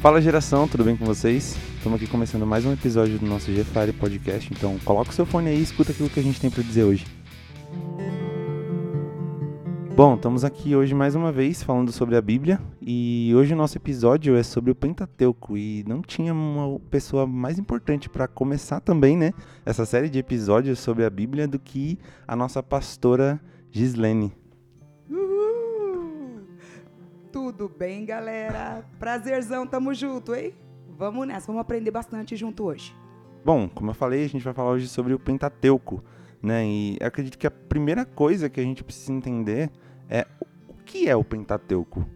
Fala geração, tudo bem com vocês? Estamos aqui começando mais um episódio do nosso GFire Podcast, então coloca o seu fone aí e escuta aquilo que a gente tem para dizer hoje. Bom, estamos aqui hoje mais uma vez falando sobre a Bíblia e hoje o nosso episódio é sobre o Pentateuco e não tinha uma pessoa mais importante para começar também, né, essa série de episódios sobre a Bíblia do que a nossa pastora Gislene. Tudo bem, galera? Prazerzão, tamo junto, hein? Vamos nessa, vamos aprender bastante junto hoje. Bom, como eu falei, a gente vai falar hoje sobre o Pentateuco, né? E acredito que a primeira coisa que a gente precisa entender é o que é o Pentateuco?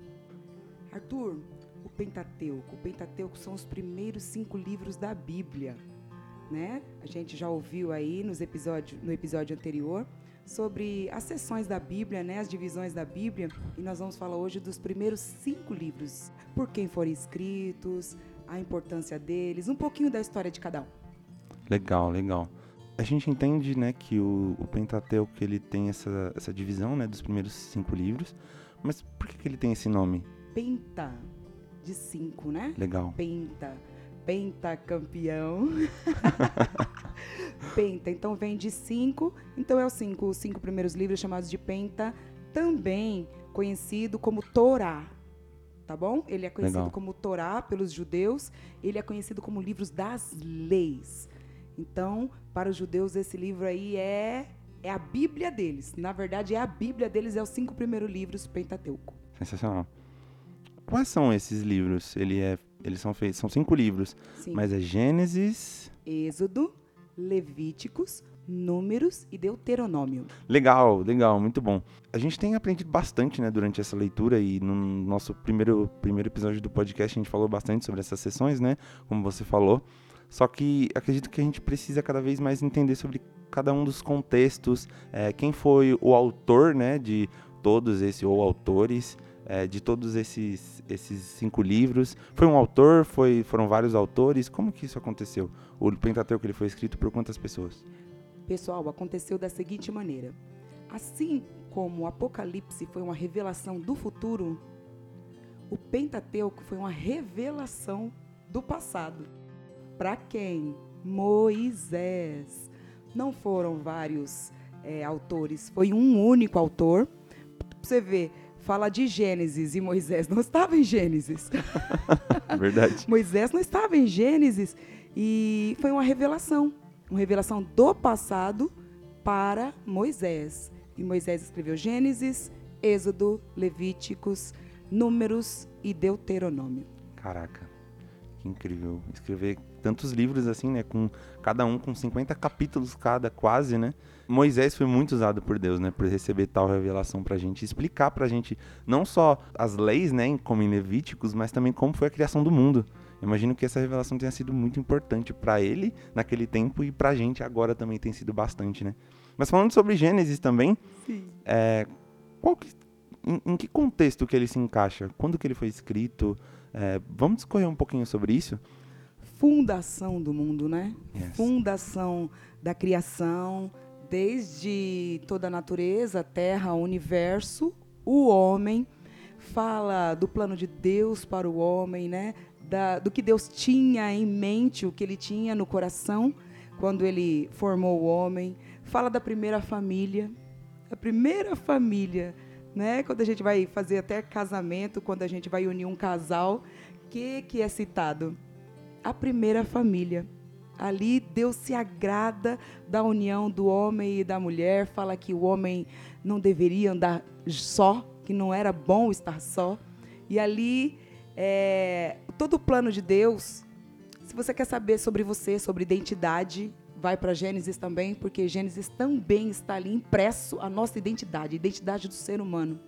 Arthur, o Pentateuco. O Pentateuco são os primeiros cinco livros da Bíblia, né? A gente já ouviu aí nos episódio, no episódio anterior sobre as seções da Bíblia, né, as divisões da Bíblia, e nós vamos falar hoje dos primeiros cinco livros, por quem foram escritos, a importância deles, um pouquinho da história de cada um. Legal, legal a gente entende, né, que o, o Pentateuco ele tem essa, essa divisão, né, dos primeiros cinco livros, mas por que, que ele tem esse nome? Penta, de cinco, né? Legal. Penta, penta campeão. penta, então vem de cinco, então é os cinco, os cinco primeiros livros chamados de Penta, também conhecido como Torá, tá bom? Ele é conhecido Legal. como Torá pelos judeus, ele é conhecido como livros das leis. Então, para os judeus, esse livro aí é, é a Bíblia deles. Na verdade, é a Bíblia deles, é os cinco primeiros livros Pentateuco. Sensacional. Quais são esses livros? Ele é, eles são feitos, são cinco livros, Sim. mas é Gênesis. Êxodo, Levíticos, Números e Deuteronômio. Legal, legal, muito bom. A gente tem aprendido bastante, né, durante essa leitura e no nosso primeiro, primeiro episódio do podcast a gente falou bastante sobre essas sessões, né, como você falou. Só que acredito que a gente precisa cada vez mais entender sobre cada um dos contextos, é, quem foi o autor, né, de todos esses ou autores é, de todos esses esses cinco livros. Foi um autor? Foi foram vários autores? Como que isso aconteceu? O Pentateuco ele foi escrito por quantas pessoas? Pessoal, aconteceu da seguinte maneira: assim como o Apocalipse foi uma revelação do futuro, o Pentateuco foi uma revelação do passado. Para quem? Moisés. Não foram vários é, autores, foi um único autor. Você vê, fala de Gênesis e Moisés não estava em Gênesis. Verdade. Moisés não estava em Gênesis e foi uma revelação, uma revelação do passado para Moisés. E Moisés escreveu Gênesis, Êxodo, Levíticos, Números e Deuteronômio. Caraca, que incrível. Escrever tantos livros assim, né? Com cada um com 50 capítulos cada, quase, né? Moisés foi muito usado por Deus, né? Por receber tal revelação pra gente, explicar pra gente não só as leis, né? Como em Levíticos, mas também como foi a criação do mundo. Imagino que essa revelação tenha sido muito importante para ele naquele tempo e pra gente agora também tem sido bastante, né? Mas falando sobre Gênesis também, é, qual que, em, em, que contexto que ele se encaixa? Quando que ele foi escrito? É, vamos discorrer um pouquinho sobre isso? Fundação do mundo, né? Yes. Fundação da criação, desde toda a natureza, terra, universo, o homem. Fala do plano de Deus para o homem, né? Da, do que Deus tinha em mente, o que ele tinha no coração quando ele formou o homem. Fala da primeira família. A primeira família, né? Quando a gente vai fazer até casamento, quando a gente vai unir um casal, que que é citado? A primeira família. Ali Deus se agrada da união do homem e da mulher, fala que o homem não deveria andar só, que não era bom estar só. E ali é, todo o plano de Deus. Se você quer saber sobre você, sobre identidade, vai para Gênesis também, porque Gênesis também está ali impresso a nossa identidade, a identidade do ser humano,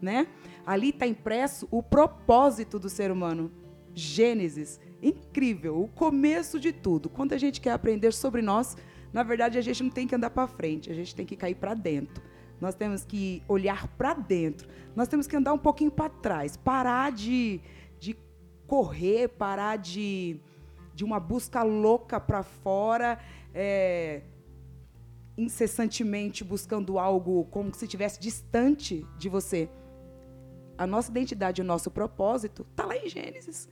né? Ali está impresso o propósito do ser humano. Gênesis, incrível, o começo de tudo. Quando a gente quer aprender sobre nós, na verdade a gente não tem que andar para frente, a gente tem que cair para dentro. Nós temos que olhar para dentro. Nós temos que andar um pouquinho para trás, parar de, de correr, parar de, de uma busca louca para fora, é, incessantemente buscando algo como se estivesse distante de você. A nossa identidade, o nosso propósito está lá em Gênesis.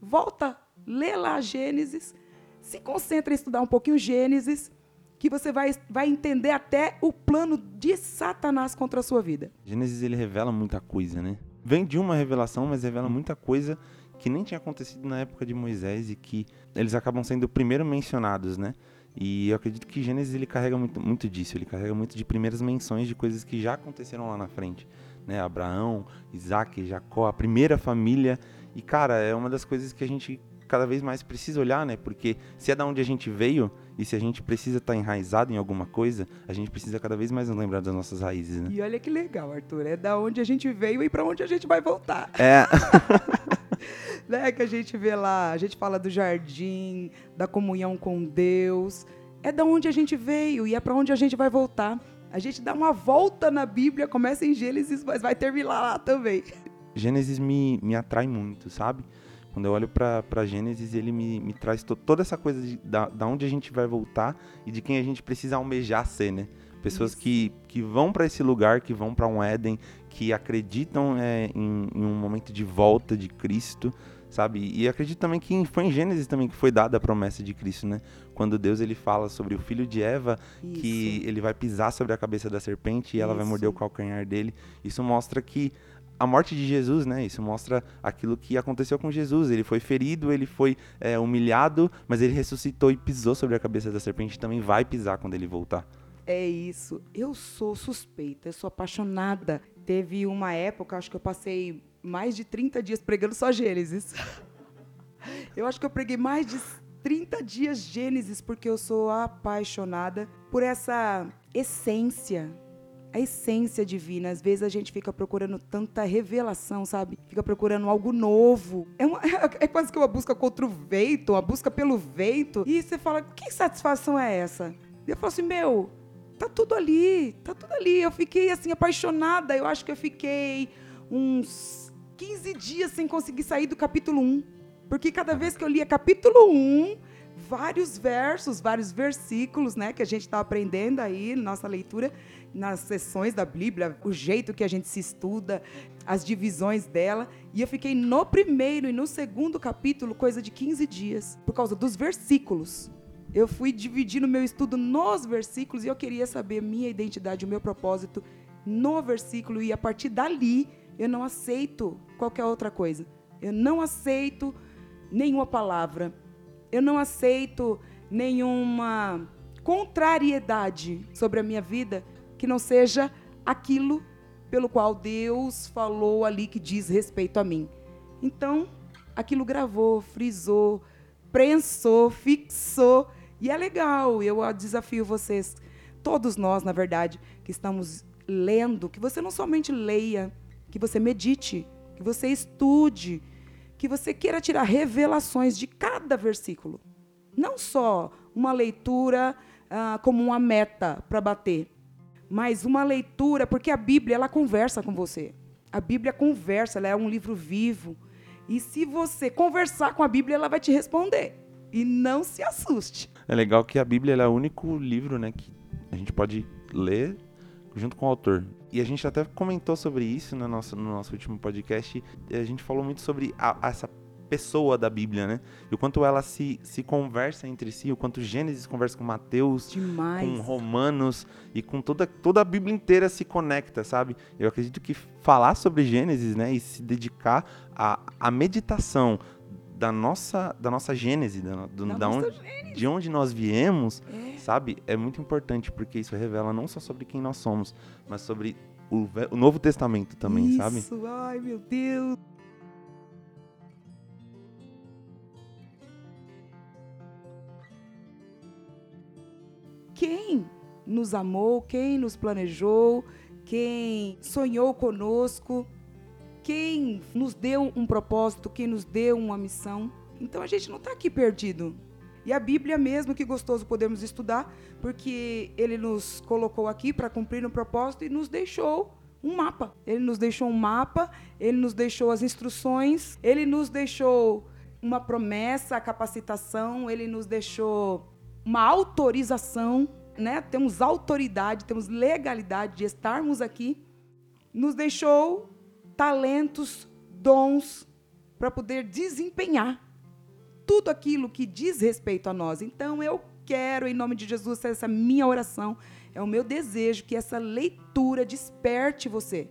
volta, lê lá Gênesis, se concentra em estudar um pouquinho Gênesis, que você vai, vai entender até o plano de Satanás contra a sua vida. Gênesis ele revela muita coisa, né? Vem de uma revelação, mas revela muita coisa que nem tinha acontecido na época de Moisés e que eles acabam sendo primeiro mencionados, né? E eu acredito que Gênesis ele carrega muito, muito disso, ele carrega muito de primeiras menções de coisas que já aconteceram lá na frente, né? Abraão, Isaac, Jacó, a primeira família. E cara, é uma das coisas que a gente cada vez mais precisa olhar, né? Porque se é da onde a gente veio e se a gente precisa estar tá enraizado em alguma coisa, a gente precisa cada vez mais lembrar das nossas raízes, né? E olha que legal, Arthur, é da onde a gente veio e para onde a gente vai voltar. É. né, que a gente vê lá, a gente fala do jardim, da comunhão com Deus. É da onde a gente veio e é para onde a gente vai voltar. A gente dá uma volta na Bíblia, começa em Gênesis, mas vai terminar lá também. Gênesis me, me atrai muito, sabe? Quando eu olho para Gênesis, ele me, me traz to, toda essa coisa de, da, da onde a gente vai voltar e de quem a gente precisa almejar ser, né? Pessoas que, que vão para esse lugar, que vão para um Éden, que acreditam é, em, em, um momento de volta de Cristo, sabe? E acredito também que foi em Gênesis também que foi dada a promessa de Cristo, né? Quando Deus ele fala sobre o filho de Eva, Isso. que ele vai pisar sobre a cabeça da serpente e ela Isso. vai morder o calcanhar dele. Isso mostra que a morte de Jesus, né? Isso mostra aquilo que aconteceu com Jesus. Ele foi ferido, ele foi é, humilhado, mas ele ressuscitou e pisou sobre a cabeça da serpente. Também vai pisar quando ele voltar. É isso. Eu sou suspeita, eu sou apaixonada. Teve uma época, acho que eu passei mais de 30 dias pregando só Gênesis. Eu acho que eu preguei mais de 30 dias Gênesis porque eu sou apaixonada por essa essência a essência divina. Às vezes a gente fica procurando tanta revelação, sabe? Fica procurando algo novo. É, uma, é quase que uma busca contra o vento, uma busca pelo vento. E você fala, que satisfação é essa? E eu falo assim, meu, tá tudo ali, tá tudo ali. Eu fiquei assim apaixonada. Eu acho que eu fiquei uns 15 dias sem conseguir sair do capítulo 1. Porque cada vez que eu lia capítulo 1, vários versos, vários versículos, né, que a gente está aprendendo aí, nossa leitura, nas sessões da Bíblia, o jeito que a gente se estuda, as divisões dela. E eu fiquei no primeiro e no segundo capítulo, coisa de 15 dias, por causa dos versículos. Eu fui dividindo meu estudo nos versículos e eu queria saber minha identidade, o meu propósito no versículo. E a partir dali, eu não aceito qualquer outra coisa. Eu não aceito nenhuma palavra. Eu não aceito nenhuma contrariedade sobre a minha vida que não seja aquilo pelo qual Deus falou ali que diz respeito a mim. Então, aquilo gravou, frisou, prensou, fixou. E é legal, eu desafio vocês, todos nós, na verdade, que estamos lendo, que você não somente leia, que você medite, que você estude, que você queira tirar revelações de cada versículo. Não só uma leitura ah, como uma meta para bater, mas uma leitura, porque a Bíblia ela conversa com você. A Bíblia conversa, ela é um livro vivo. E se você conversar com a Bíblia, ela vai te responder. E não se assuste. É legal que a Bíblia é o único livro, né, que a gente pode ler junto com o autor. E a gente até comentou sobre isso no nosso, no nosso último podcast. A gente falou muito sobre a, essa pessoa da Bíblia, né? E o quanto ela se, se conversa entre si, o quanto Gênesis conversa com Mateus, Demais. com Romanos e com toda, toda a Bíblia inteira se conecta, sabe? Eu acredito que falar sobre Gênesis, né, e se dedicar à, à meditação da nossa, da nossa Gênese, da, do, da, da onde, Gênese. de onde nós viemos, é. sabe? É muito importante porque isso revela não só sobre quem nós somos, mas sobre o, o Novo Testamento também, isso. sabe? Isso, ai meu Deus. Quem nos amou, quem nos planejou, quem sonhou conosco, quem nos deu um propósito, quem nos deu uma missão. Então a gente não está aqui perdido. E a Bíblia mesmo, que gostoso podemos estudar, porque ele nos colocou aqui para cumprir um propósito e nos deixou um mapa. Ele nos deixou um mapa, ele nos deixou as instruções, ele nos deixou uma promessa, a capacitação, ele nos deixou uma autorização, né? Temos autoridade, temos legalidade de estarmos aqui. Nos deixou talentos, dons para poder desempenhar tudo aquilo que diz respeito a nós. Então eu quero, em nome de Jesus, essa minha oração, é o meu desejo que essa leitura desperte você.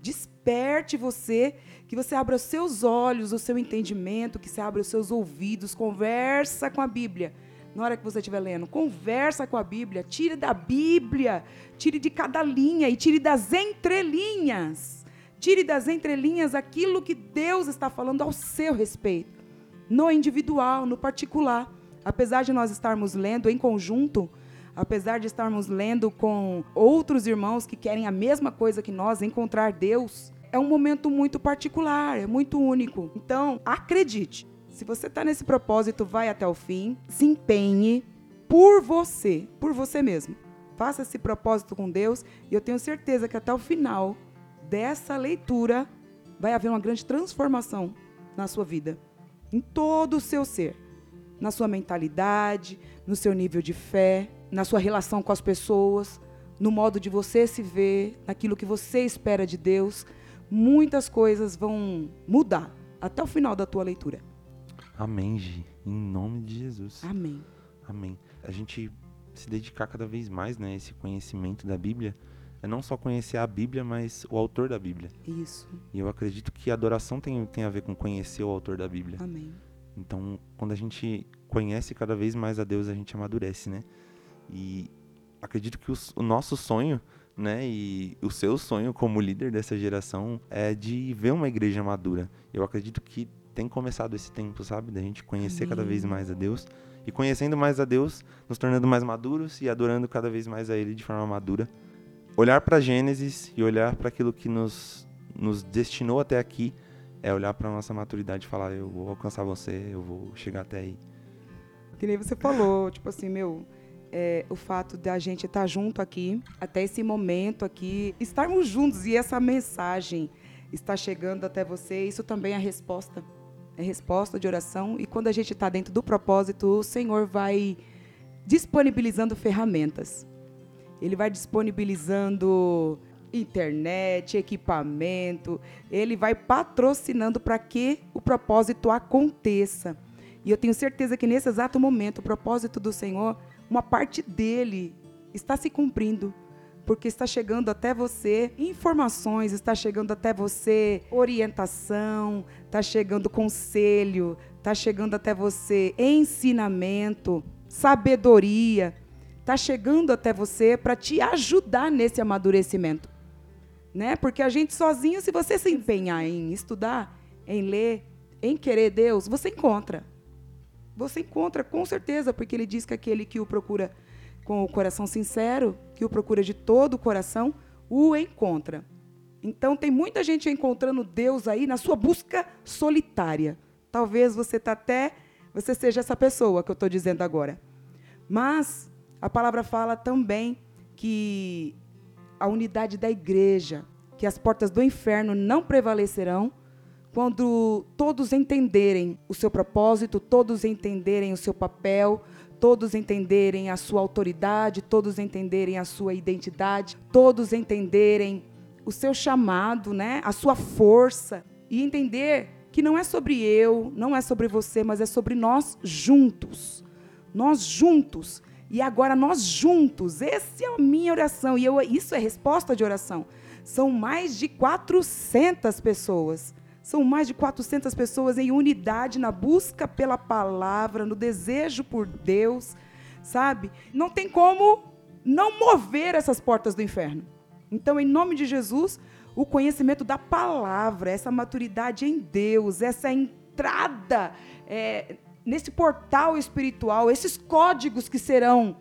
Desperte você, que você abra os seus olhos, o seu entendimento, que você abra os seus ouvidos, conversa com a Bíblia. Na hora que você estiver lendo, conversa com a Bíblia, tire da Bíblia, tire de cada linha e tire das entrelinhas. Tire das entrelinhas aquilo que Deus está falando ao seu respeito, no individual, no particular. Apesar de nós estarmos lendo em conjunto, apesar de estarmos lendo com outros irmãos que querem a mesma coisa que nós, encontrar Deus, é um momento muito particular, é muito único. Então, acredite, se você está nesse propósito, vai até o fim, se empenhe por você, por você mesmo. Faça esse propósito com Deus e eu tenho certeza que até o final dessa leitura vai haver uma grande transformação na sua vida, em todo o seu ser, na sua mentalidade, no seu nível de fé, na sua relação com as pessoas, no modo de você se ver, naquilo que você espera de Deus. Muitas coisas vão mudar até o final da tua leitura. Amém, Gi. Em nome de Jesus. Amém. Amém. A gente se dedicar cada vez mais, né, esse conhecimento da Bíblia, é não só conhecer a Bíblia, mas o autor da Bíblia. Isso. E eu acredito que a adoração tem, tem a ver com conhecer o autor da Bíblia. Amém. Então, quando a gente conhece cada vez mais a Deus, a gente amadurece, né? E acredito que o nosso sonho, né, e o seu sonho como líder dessa geração é de ver uma igreja madura. Eu acredito que tem começado esse tempo, sabe, da gente conhecer Amém. cada vez mais a Deus e conhecendo mais a Deus, nos tornando mais maduros e adorando cada vez mais a Ele de forma madura. Olhar para Gênesis e olhar para aquilo que nos nos destinou até aqui é olhar para nossa maturidade e falar eu vou alcançar você, eu vou chegar até aí. Que nem você falou, tipo assim, meu, é, o fato da gente estar junto aqui, até esse momento aqui, estarmos juntos e essa mensagem está chegando até você, isso também é resposta. É resposta de oração. E quando a gente está dentro do propósito, o Senhor vai disponibilizando ferramentas. Ele vai disponibilizando internet, equipamento, ele vai patrocinando para que o propósito aconteça. E eu tenho certeza que nesse exato momento, o propósito do Senhor uma parte dele está se cumprindo. Porque está chegando até você informações, está chegando até você orientação, está chegando conselho, está chegando até você ensinamento, sabedoria, está chegando até você para te ajudar nesse amadurecimento. Né? Porque a gente sozinho, se você se empenhar em estudar, em ler, em querer Deus, você encontra. Você encontra com certeza, porque ele diz que aquele que o procura com o coração sincero, que o procura de todo o coração, o encontra. Então tem muita gente encontrando Deus aí na sua busca solitária. Talvez você tá até você seja essa pessoa que eu estou dizendo agora. Mas a palavra fala também que a unidade da igreja, que as portas do inferno não prevalecerão quando todos entenderem o seu propósito, todos entenderem o seu papel, todos entenderem a sua autoridade, todos entenderem a sua identidade, todos entenderem o seu chamado, né? A sua força e entender que não é sobre eu, não é sobre você, mas é sobre nós juntos. Nós juntos. E agora nós juntos. Essa é a minha oração e eu, isso é resposta de oração. São mais de 400 pessoas são mais de 400 pessoas em unidade na busca pela palavra, no desejo por Deus, sabe? Não tem como não mover essas portas do inferno. Então, em nome de Jesus, o conhecimento da palavra, essa maturidade em Deus, essa entrada é, nesse portal espiritual, esses códigos que serão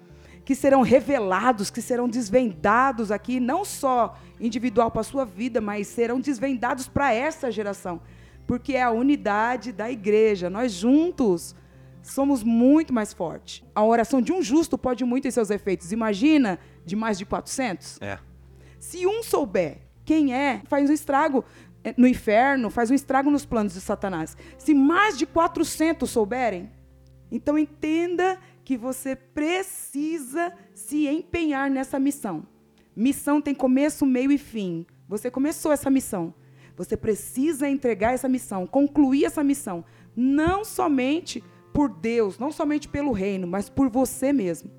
que serão revelados, que serão desvendados aqui, não só individual para a sua vida, mas serão desvendados para essa geração. Porque é a unidade da igreja. Nós juntos somos muito mais fortes. A oração de um justo pode muito em seus efeitos. Imagina de mais de 400? É. Se um souber quem é, faz um estrago é, no inferno, faz um estrago nos planos de Satanás. Se mais de 400 souberem, então entenda que você precisa se empenhar nessa missão. Missão tem começo, meio e fim. Você começou essa missão. Você precisa entregar essa missão, concluir essa missão, não somente por Deus, não somente pelo reino, mas por você mesmo.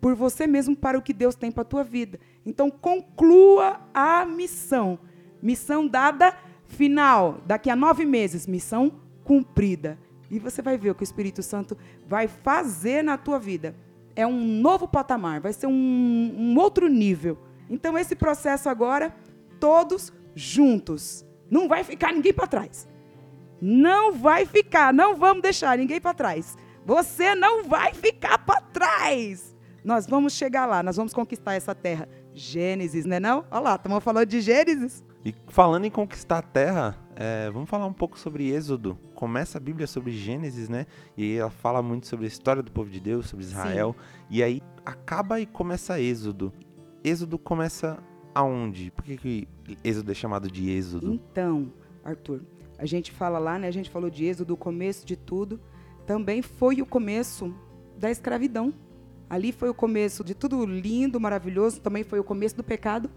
Por você mesmo para o que Deus tem para a tua vida. Então conclua a missão. Missão dada final. Daqui a nove meses, missão cumprida. E você vai ver o que o Espírito Santo vai fazer na tua vida. É um novo patamar, vai ser um, um outro nível. Então, esse processo agora, todos juntos. Não vai ficar ninguém para trás. Não vai ficar, não vamos deixar ninguém para trás. Você não vai ficar para trás. Nós vamos chegar lá, nós vamos conquistar essa terra. Gênesis, né não? Olha lá, estamos falando de Gênesis. E falando em conquistar a terra, é, vamos falar um pouco sobre Êxodo. Começa a Bíblia sobre Gênesis, né? E ela fala muito sobre a história do povo de Deus, sobre Israel. Sim. E aí acaba e começa Êxodo. Êxodo começa aonde? Por que, que Êxodo é chamado de Êxodo? Então, Arthur, a gente fala lá, né? A gente falou de Êxodo, o começo de tudo. Também foi o começo da escravidão. Ali foi o começo de tudo lindo, maravilhoso. Também foi o começo do pecado.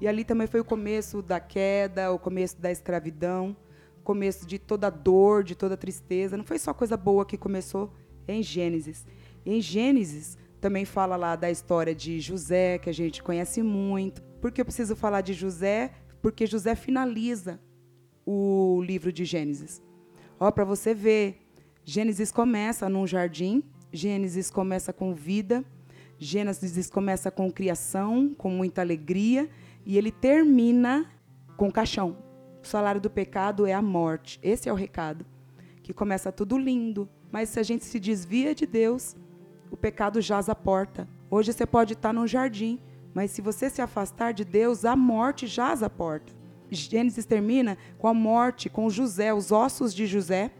E ali também foi o começo da queda, o começo da escravidão, começo de toda dor, de toda tristeza. Não foi só coisa boa que começou em Gênesis. Em Gênesis também fala lá da história de José, que a gente conhece muito. Por que eu preciso falar de José? Porque José finaliza o livro de Gênesis. Ó, para você ver, Gênesis começa num jardim, Gênesis começa com vida, Gênesis começa com criação, com muita alegria, e ele termina com caixão. O salário do pecado é a morte. Esse é o recado. Que começa tudo lindo, mas se a gente se desvia de Deus, o pecado jaz à porta. Hoje você pode estar num jardim, mas se você se afastar de Deus, a morte jaz à porta. Gênesis termina com a morte, com José, os ossos de José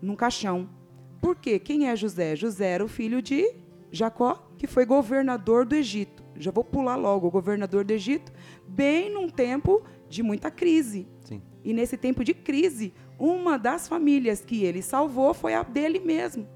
num caixão. Por quê? Quem é José? José era o filho de Jacó, que foi governador do Egito. Já vou pular logo, o governador do Egito, bem num tempo de muita crise. Sim. E nesse tempo de crise, uma das famílias que ele salvou foi a dele mesmo.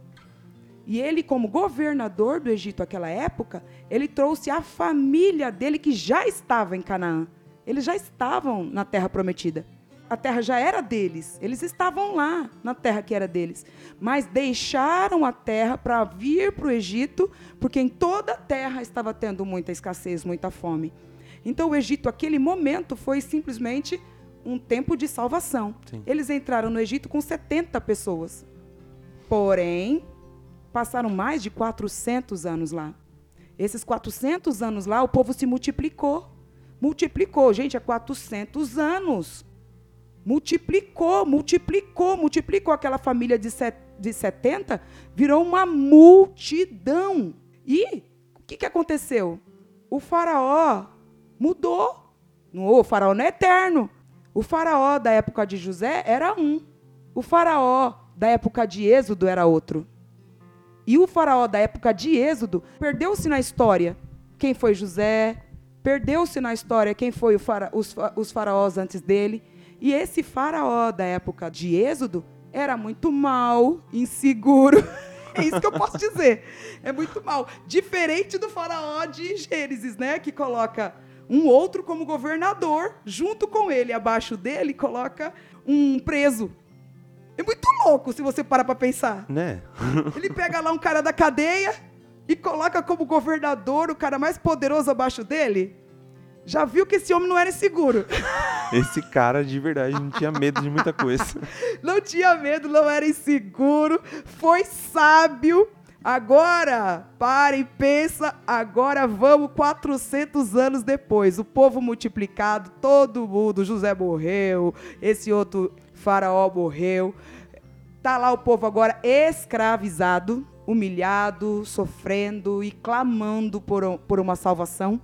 E ele, como governador do Egito naquela época, ele trouxe a família dele que já estava em Canaã. Eles já estavam na terra prometida. A terra já era deles. Eles estavam lá na terra que era deles. Mas deixaram a terra para vir para o Egito, porque em toda a terra estava tendo muita escassez, muita fome. Então o Egito, aquele momento, foi simplesmente um tempo de salvação. Sim. Eles entraram no Egito com 70 pessoas. Porém, passaram mais de 400 anos lá. Esses 400 anos lá, o povo se multiplicou multiplicou. Gente, é 400 anos. Multiplicou, multiplicou, multiplicou. Aquela família de, set, de 70 virou uma multidão. E o que, que aconteceu? O faraó mudou. O faraó não é eterno. O faraó da época de José era um. O faraó da época de Êxodo era outro. E o faraó da época de Êxodo perdeu-se na história. Quem foi José? Perdeu-se na história quem foi fara, os, os faraós antes dele. E esse faraó da época de Êxodo era muito mal, inseguro. é isso que eu posso dizer. É muito mal. Diferente do faraó de Gênesis, né? Que coloca um outro como governador, junto com ele, abaixo dele, coloca um preso. É muito louco se você parar para pensar. Né? ele pega lá um cara da cadeia, e coloca como governador o cara mais poderoso abaixo dele, já viu que esse homem não era inseguro. Esse cara de verdade não tinha medo de muita coisa. não tinha medo, não era inseguro, foi sábio. Agora, para e pensa, agora vamos 400 anos depois. O povo multiplicado, todo mundo, José morreu, esse outro faraó morreu. Tá lá o povo agora escravizado, humilhado, sofrendo e clamando por, por uma salvação,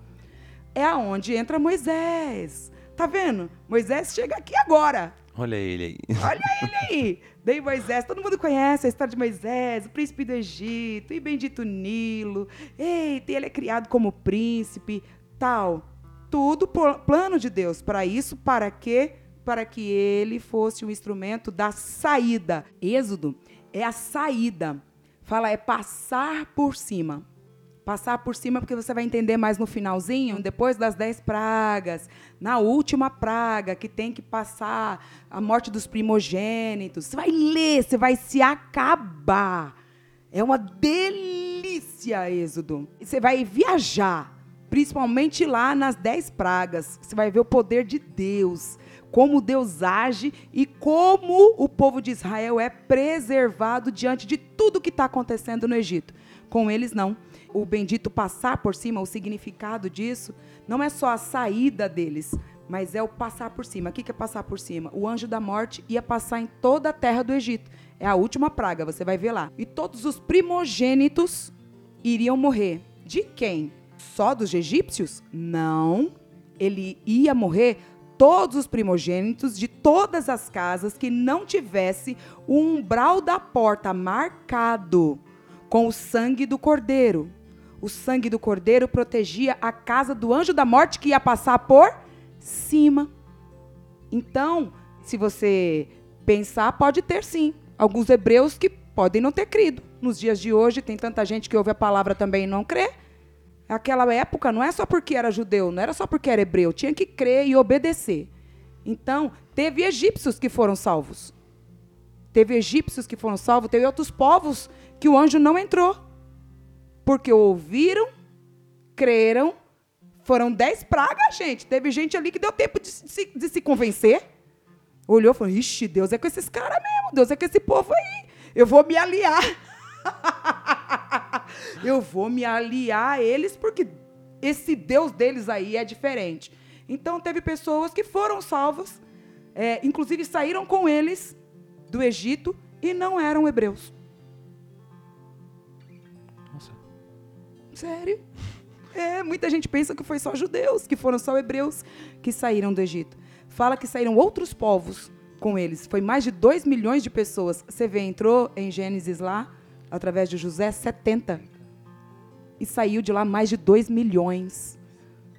é aonde entra Moisés. Tá vendo? Moisés chega aqui agora. Olha ele aí. Olha ele aí. Daí Moisés, todo mundo conhece a história de Moisés, o príncipe do Egito, e bendito Nilo. Eita, ele é criado como príncipe, tal. Tudo plano de Deus. Para isso, para quê? Para que ele fosse o instrumento da saída. Êxodo é a saída Fala é passar por cima. Passar por cima, porque você vai entender mais no finalzinho, depois das dez pragas, na última praga, que tem que passar a morte dos primogênitos. Você vai ler, você vai se acabar. É uma delícia, Êxodo. Você vai viajar, principalmente lá nas dez pragas. Você vai ver o poder de Deus, como Deus age e como o povo de Israel é preservado diante de tudo que está acontecendo no Egito. Com eles, não o bendito passar por cima, o significado disso, não é só a saída deles, mas é o passar por cima. O que é passar por cima? O anjo da morte ia passar em toda a terra do Egito. É a última praga, você vai ver lá. E todos os primogênitos iriam morrer. De quem? Só dos egípcios? Não. Ele ia morrer todos os primogênitos de todas as casas que não tivesse o umbral da porta marcado com o sangue do cordeiro o sangue do cordeiro protegia a casa do anjo da morte que ia passar por cima. Então, se você pensar, pode ter sim. Alguns hebreus que podem não ter crido. Nos dias de hoje, tem tanta gente que ouve a palavra também e não crê. Aquela época não é só porque era judeu, não era só porque era hebreu, tinha que crer e obedecer. Então, teve egípcios que foram salvos. Teve egípcios que foram salvos, teve outros povos que o anjo não entrou. Porque ouviram, creram, foram dez pragas, gente. Teve gente ali que deu tempo de se, de se convencer. Olhou e falou: Ixi, Deus é com esses caras mesmo, Deus é com esse povo aí. Eu vou me aliar. Eu vou me aliar a eles porque esse Deus deles aí é diferente. Então, teve pessoas que foram salvas, é, inclusive saíram com eles do Egito e não eram hebreus. Sério? É, muita gente pensa que foi só judeus, que foram só hebreus que saíram do Egito. Fala que saíram outros povos com eles. Foi mais de 2 milhões de pessoas. Você vê, entrou em Gênesis lá, através de José, 70. E saiu de lá mais de 2 milhões.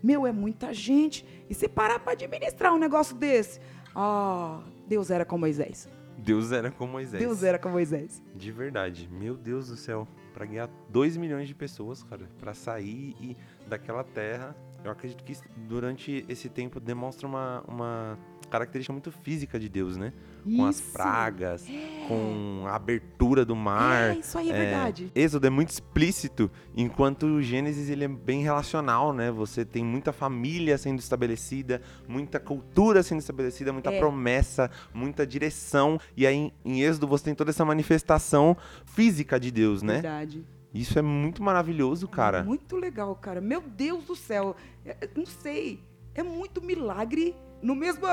Meu, é muita gente. E se parar para administrar um negócio desse? Ah, oh, Deus era com Moisés. Deus era com Moisés. Deus era com Moisés. De verdade. Meu Deus do céu para ganhar 2 milhões de pessoas, cara, para sair e daquela terra. Eu acredito que durante esse tempo demonstra uma, uma característica muito física de Deus, né? Isso. Com as pragas, é. com a abertura do mar. É, isso aí é, é, verdade. Êxodo é muito explícito, enquanto o Gênesis ele é bem relacional, né? Você tem muita família sendo estabelecida, muita cultura sendo estabelecida, muita é. promessa, muita direção. E aí em, Êxodo você tem toda essa manifestação física de Deus, né? Verdade. Isso é muito maravilhoso, cara. Muito legal, cara. Meu Deus do céu. É, não sei. É muito milagre no mesmo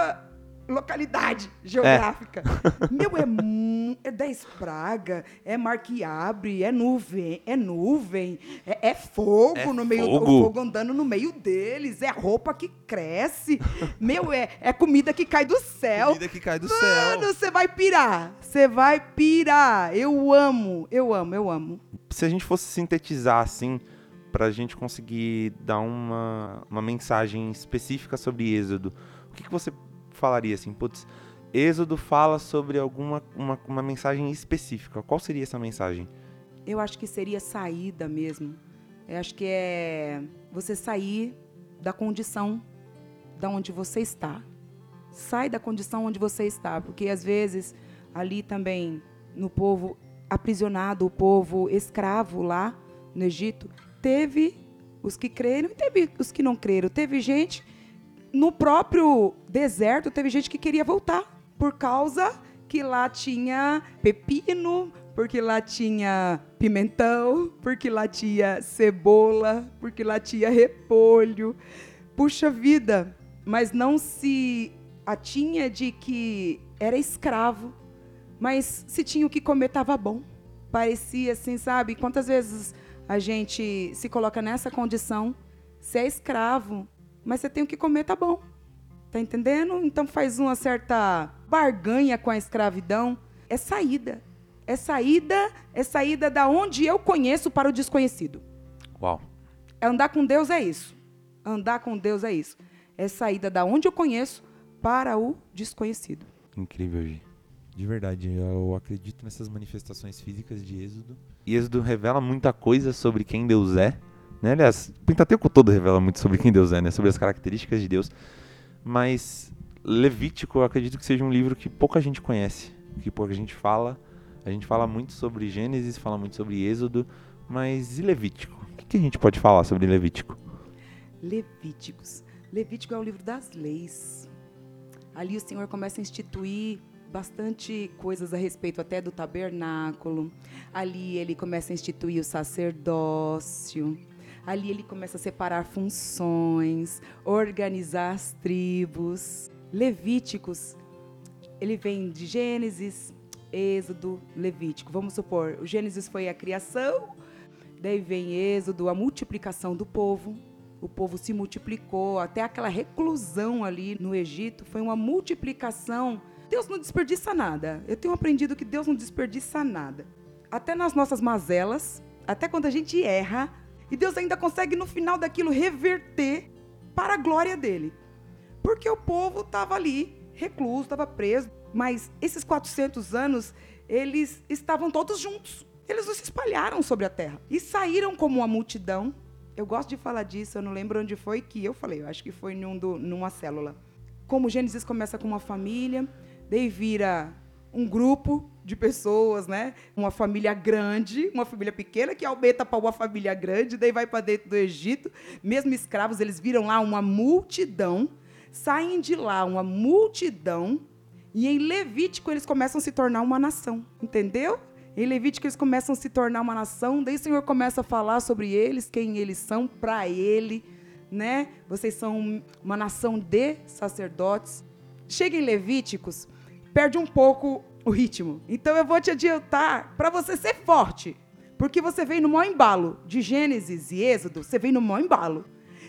localidade geográfica. É. Meu, é, é dez praga, é mar que abre, é nuvem, é nuvem, é, é fogo é no meio fogo. do fogo andando no meio deles, é roupa que cresce. Meu, é, é comida que cai do céu. Comida que cai do Mano, céu. Mano, você vai pirar. Você vai pirar. Eu amo, eu amo, eu amo. Se a gente fosse sintetizar assim, para a gente conseguir dar uma, uma mensagem específica sobre Êxodo, o que, que você falaria assim, putz, Êxodo fala sobre alguma uma, uma mensagem específica. Qual seria essa mensagem? Eu acho que seria saída mesmo. Eu acho que é você sair da condição da onde você está. Sai da condição onde você está, porque às vezes ali também no povo aprisionado, o povo escravo lá no Egito, teve os que creram e teve os que não creram. Teve gente no próprio deserto teve gente que queria voltar por causa que lá tinha pepino, porque lá tinha pimentão, porque lá tinha cebola, porque lá tinha repolho. Puxa vida, mas não se atinha de que era escravo, mas se tinha o que comer estava bom. Parecia assim, sabe? Quantas vezes a gente se coloca nessa condição? Se é escravo, mas você tem o que comer, tá bom. Tá entendendo? Então faz uma certa barganha com a escravidão. É saída. É saída, é saída da onde eu conheço para o desconhecido. Uau. Andar com Deus é isso. Andar com Deus é isso. É saída da onde eu conheço para o desconhecido. Incrível, Gi. De verdade, eu acredito nessas manifestações físicas de Êxodo. E Êxodo revela muita coisa sobre quem Deus é, Né? Aliás, o Pentateuco todo revela muito sobre quem Deus é, né? sobre as características de Deus. Mas Levítico, eu acredito que seja um livro que pouca gente conhece, que pouca gente fala. A gente fala muito sobre Gênesis, fala muito sobre Êxodo, mas e Levítico? O que a gente pode falar sobre Levítico? Levíticos. Levítico é o livro das leis. Ali o Senhor começa a instituir bastante coisas a respeito até do tabernáculo. Ali ele começa a instituir o sacerdócio. Ali ele começa a separar funções, organizar as tribos. Levíticos, ele vem de Gênesis, Êxodo, Levítico. Vamos supor, o Gênesis foi a criação, daí vem Êxodo, a multiplicação do povo. O povo se multiplicou, até aquela reclusão ali no Egito foi uma multiplicação. Deus não desperdiça nada. Eu tenho aprendido que Deus não desperdiça nada. Até nas nossas mazelas, até quando a gente erra, e Deus ainda consegue no final daquilo reverter para a glória dele. Porque o povo estava ali, recluso, estava preso. Mas esses 400 anos, eles estavam todos juntos. Eles não se espalharam sobre a terra. E saíram como uma multidão. Eu gosto de falar disso, eu não lembro onde foi que eu falei. Eu acho que foi num do, numa célula. Como Gênesis começa com uma família, daí vira um grupo de pessoas, né? Uma família grande, uma família pequena que aumenta para uma família grande, daí vai para dentro do Egito. Mesmo escravos, eles viram lá uma multidão, saem de lá uma multidão, e em Levítico eles começam a se tornar uma nação, entendeu? Em Levítico eles começam a se tornar uma nação, daí o Senhor começa a falar sobre eles, quem eles são para ele, né? Vocês são uma nação de sacerdotes. Chega em Levíticos, perde um pouco o ritmo. Então eu vou te adiantar para você ser forte. Porque você vem no maior embalo de Gênesis e Êxodo, você vem no maior embalo.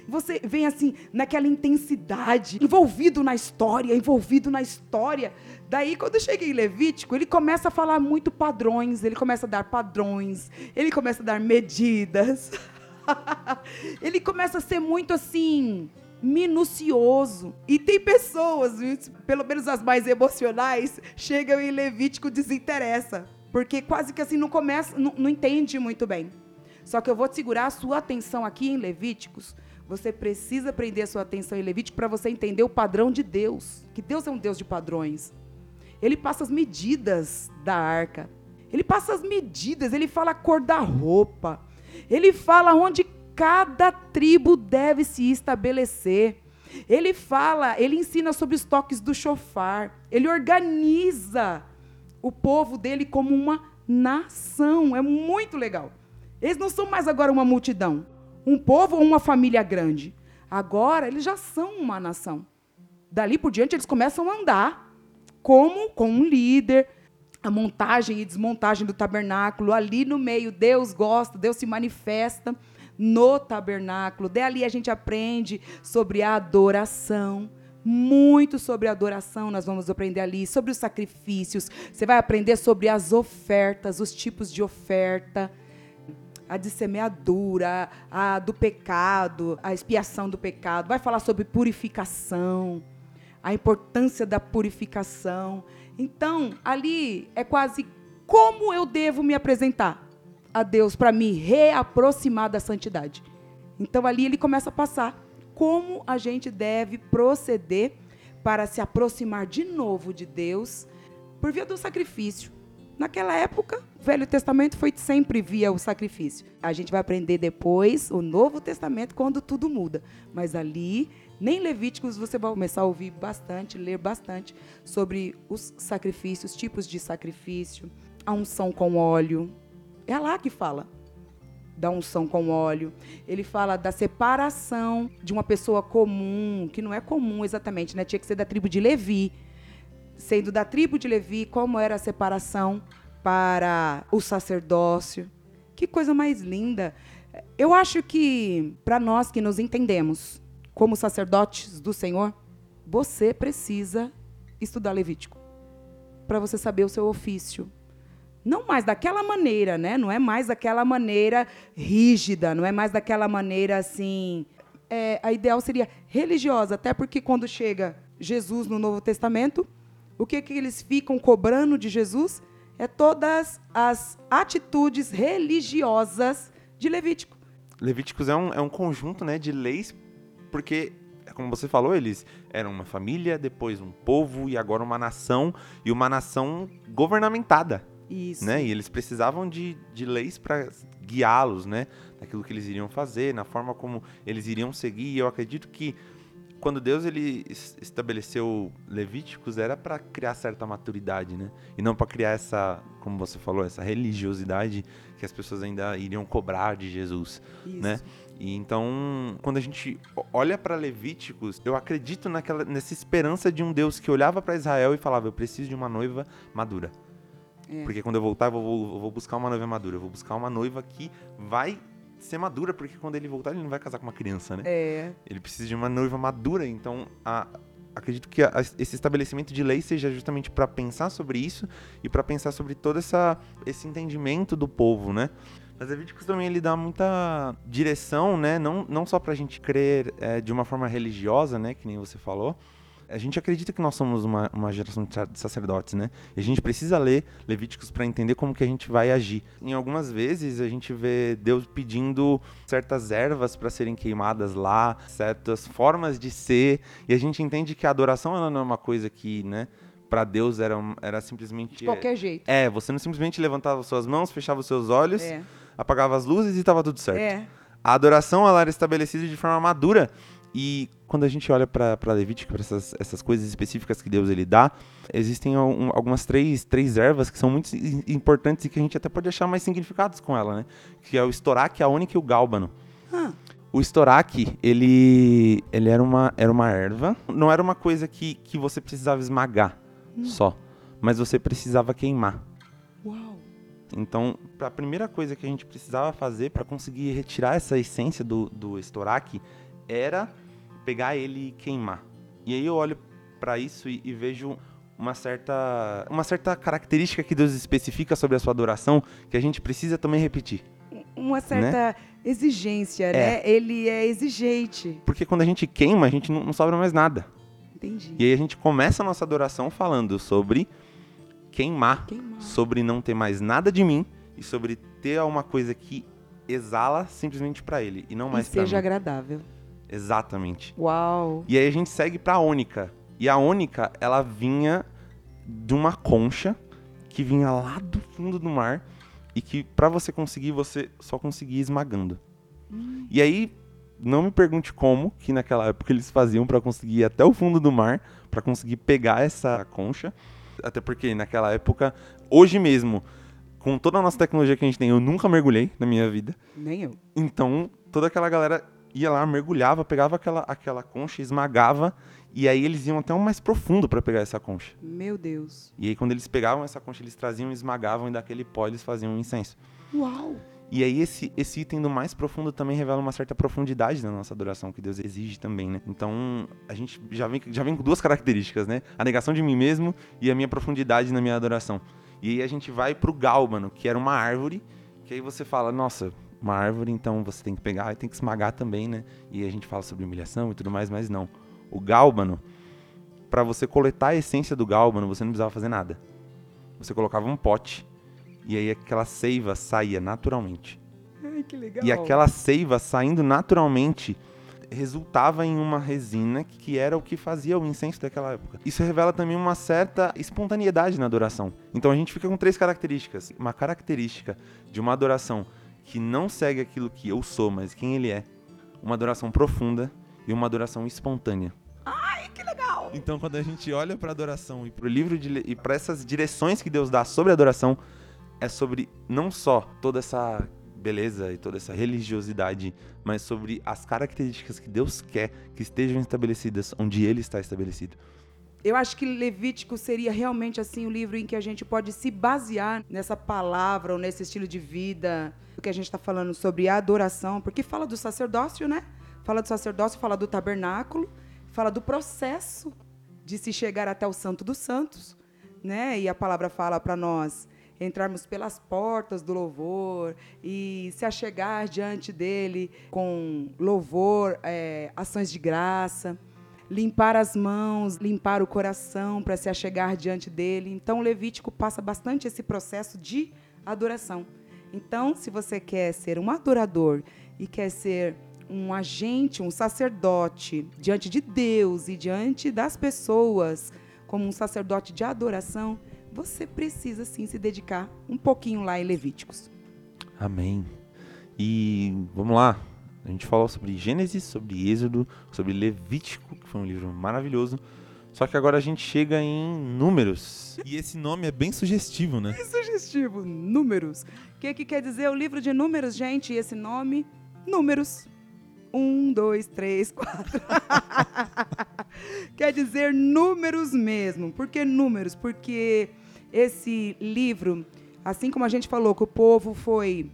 Você vem assim, naquela intensidade, envolvido na história, envolvido na história. Daí, quando chega em Levítico, ele começa a falar muito padrões, ele começa a dar padrões, ele começa a dar medidas. ele começa a ser muito assim, minucioso. E tem pessoas, pelo menos as mais emocionais, chegam em Levítico desinteressa, porque quase que assim não começa, não, não entende muito bem. Só que eu vou te segurar a sua atenção aqui em Levíticos. Você precisa prender a sua atenção em Levítico para você entender o padrão de Deus, que Deus é um Deus de padrões. Ele passa as medidas da arca. Ele passa as medidas, ele fala a cor da roupa. Ele fala onde cada tribo deve se estabelecer. Ele fala, ele ensina sobre os toques do chofar. Ele organiza o povo dele como uma nação. É muito legal. Eles não são mais agora uma multidão, um povo ou uma família grande. Agora eles já são uma nação. Dali por diante eles começam a andar como com um líder, a montagem e desmontagem do tabernáculo ali no meio. Deus gosta, Deus se manifesta no tabernáculo. Dali a gente aprende sobre a adoração. Muito sobre a adoração nós vamos aprender ali, sobre os sacrifícios. Você vai aprender sobre as ofertas, os tipos de oferta a de semeadura, a do pecado, a expiação do pecado. Vai falar sobre purificação, a importância da purificação. Então, ali é quase como eu devo me apresentar a Deus para me reaproximar da santidade. Então ali ele começa a passar como a gente deve proceder para se aproximar de novo de Deus por via do sacrifício. Naquela época, o Velho Testamento foi sempre via o sacrifício. A gente vai aprender depois o Novo Testamento quando tudo muda. Mas ali, nem Levíticos você vai começar a ouvir bastante, ler bastante sobre os sacrifícios, tipos de sacrifício, a unção com óleo, é lá que fala da unção com óleo. Ele fala da separação de uma pessoa comum, que não é comum exatamente, né? Tinha que ser da tribo de Levi. Sendo da tribo de Levi, como era a separação para o sacerdócio. Que coisa mais linda. Eu acho que, para nós que nos entendemos como sacerdotes do Senhor, você precisa estudar Levítico. Para você saber o seu ofício, não mais daquela maneira, né? Não é mais daquela maneira rígida, não é mais daquela maneira assim. É, a ideal seria religiosa, até porque quando chega Jesus no Novo Testamento, o que, que eles ficam cobrando de Jesus? É todas as atitudes religiosas de Levítico. Levíticos é um, é um conjunto né, de leis, porque, como você falou, eles eram uma família, depois um povo e agora uma nação, e uma nação governamentada. Isso. Né? E eles precisavam de, de leis para guiá-los, né? Naquilo que eles iriam fazer, na forma como eles iriam seguir. E eu acredito que quando Deus ele estabeleceu Levíticos era para criar certa maturidade, né? E não para criar essa, como você falou, essa religiosidade que as pessoas ainda iriam cobrar de Jesus, Isso. né? E então, quando a gente olha para Levíticos, eu acredito naquela nessa esperança de um Deus que olhava para Israel e falava: "Eu preciso de uma noiva madura". É. Porque quando eu voltar, eu vou, eu vou buscar uma noiva madura. Eu vou buscar uma noiva que vai ser madura, porque quando ele voltar, ele não vai casar com uma criança, né? É. Ele precisa de uma noiva madura, então a- acredito que a- esse estabelecimento de lei seja justamente para pensar sobre isso e para pensar sobre todo essa, esse entendimento do povo, né? Mas Levíticos também ele dá muita direção, né? Não, não só pra gente crer é, de uma forma religiosa, né? Que nem você falou. A gente acredita que nós somos uma, uma geração de sa- de sacerdotes, né? E a gente precisa ler Levíticos para entender como que a gente vai agir. Em algumas vezes a gente vê Deus pedindo certas ervas para serem queimadas lá, certas formas de ser, e a gente entende que a adoração ela não é uma coisa que, né, para Deus era, era simplesmente De qualquer jeito. é, você não simplesmente levantava suas mãos, fechava os seus olhos, É. apagava as luzes e estava tudo certo. É. A adoração ela era estabelecida de forma madura. E quando a gente olha para Levítico, para essas, essas coisas específicas que Deus ele dá, existem al- algumas três, três ervas que são muito importantes e que a gente até pode achar mais significados com ela, né? Que é o estoraque, a ônica e o gálbano. Ah, O estoraque, ele, ele era, uma, era uma erva, não era uma coisa que, que você precisava esmagar só, mas você precisava queimar. uau. Então, a primeira coisa que a gente precisava fazer para conseguir retirar essa essência do, do estoraque era pegar ele e queimar. E aí eu olho para isso e, e vejo uma certa, uma certa característica que Deus especifica sobre a sua adoração que a gente precisa também repetir. Uma certa exigência, É. né? Ele é exigente. Porque quando a gente queima, a gente não, não sobra mais nada. Entendi. E aí a gente começa a nossa adoração falando sobre queimar, Queimar. sobre não ter mais nada de mim e sobre ter uma coisa que exala simplesmente para ele e não mais para seja mim. agradável. Exatamente. Uau. E aí a gente segue pra ônica. E a ônica, ela vinha de uma concha que vinha lá do fundo do mar e que pra você conseguir, você só conseguia esmagando. E aí, não me pergunte como que naquela época eles faziam pra conseguir ir até o fundo do mar, pra conseguir pegar essa concha. Até porque naquela época, hoje mesmo, com toda a nossa tecnologia que a gente tem, eu nunca mergulhei na minha vida. Nem eu. Então, toda aquela galera ia lá, mergulhava, pegava aquela, aquela concha, esmagava, e aí eles iam até um mais profundo para pegar essa concha. Meu Deus. E aí, quando eles pegavam essa concha, eles traziam, esmagavam, e daquele pó eles faziam um incenso. Uau. E aí, esse, esse item do mais profundo também revela uma certa profundidade na nossa adoração, que Deus exige também, né? Então, a gente já vem, já vem com duas características, né? A negação de mim mesmo e a minha profundidade na minha adoração. E aí a gente vai pro gálbano, que era uma árvore, que aí você fala, nossa, uma árvore, então você tem que pegar e tem que esmagar também, né? E a gente fala sobre humilhação e tudo mais, mas não. O gálbano, para você coletar a essência do gálbano, você não precisava fazer nada. Você colocava um pote e aí aquela seiva saía naturalmente. Ai, que legal. E aquela seiva saindo naturalmente resultava em uma resina que era o que fazia o incenso daquela época. Isso revela também uma certa espontaneidade na adoração. Então a gente fica com três características. Uma característica de uma adoração que não segue aquilo que eu sou, mas quem ele é. Uma adoração profunda e uma adoração espontânea. Ai, que legal. Então, quando a gente olha para adoração e para o livro de, e para essas direções que Deus dá sobre a adoração, é sobre não só toda essa beleza e toda essa religiosidade, mas sobre as características que Deus quer que estejam estabelecidas onde Ele está estabelecido. Eu acho que Levítico seria realmente assim o livro em que a gente pode se basear nessa palavra ou nesse estilo de vida, que a gente está falando sobre adoração, porque fala do sacerdócio, né? Fala do sacerdócio, fala do tabernáculo, fala do processo de se chegar até o Santo dos Santos, né? E a palavra fala para nós entrarmos pelas portas do louvor e se achegar diante dele com louvor, é, ações de graça limpar as mãos, limpar o coração para se achegar diante dele. Então, o Levítico passa bastante esse processo de adoração. Então, se você quer ser um adorador e quer ser um agente, um sacerdote diante de Deus e diante das pessoas, como um sacerdote de adoração, você precisa sim se dedicar um pouquinho lá em Levíticos. Amém. E vamos lá. A gente falou sobre Gênesis, sobre Êxodo, sobre Levítico, que foi um livro maravilhoso. Só que agora a gente chega em Números. E esse nome é bem sugestivo, né? Que sugestivo, Números. O que, que quer dizer o livro de Números, gente? E esse nome, Números. Um, dois, três, quatro. quer dizer números mesmo. Por que números? Porque esse livro, assim como a gente falou que o povo foi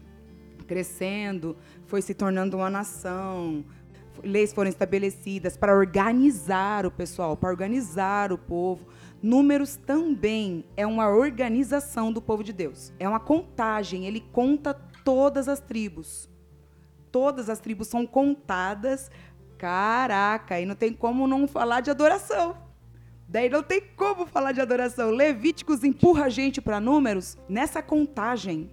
crescendo, foi se tornando uma nação, leis foram estabelecidas para organizar o pessoal, para organizar o povo. Números também é uma organização do povo de Deus. É uma contagem, ele conta todas as tribos. Todas as tribos são contadas. Caraca, e não tem como não falar de adoração. Daí não tem como falar de adoração. Levíticos empurra a gente para números nessa contagem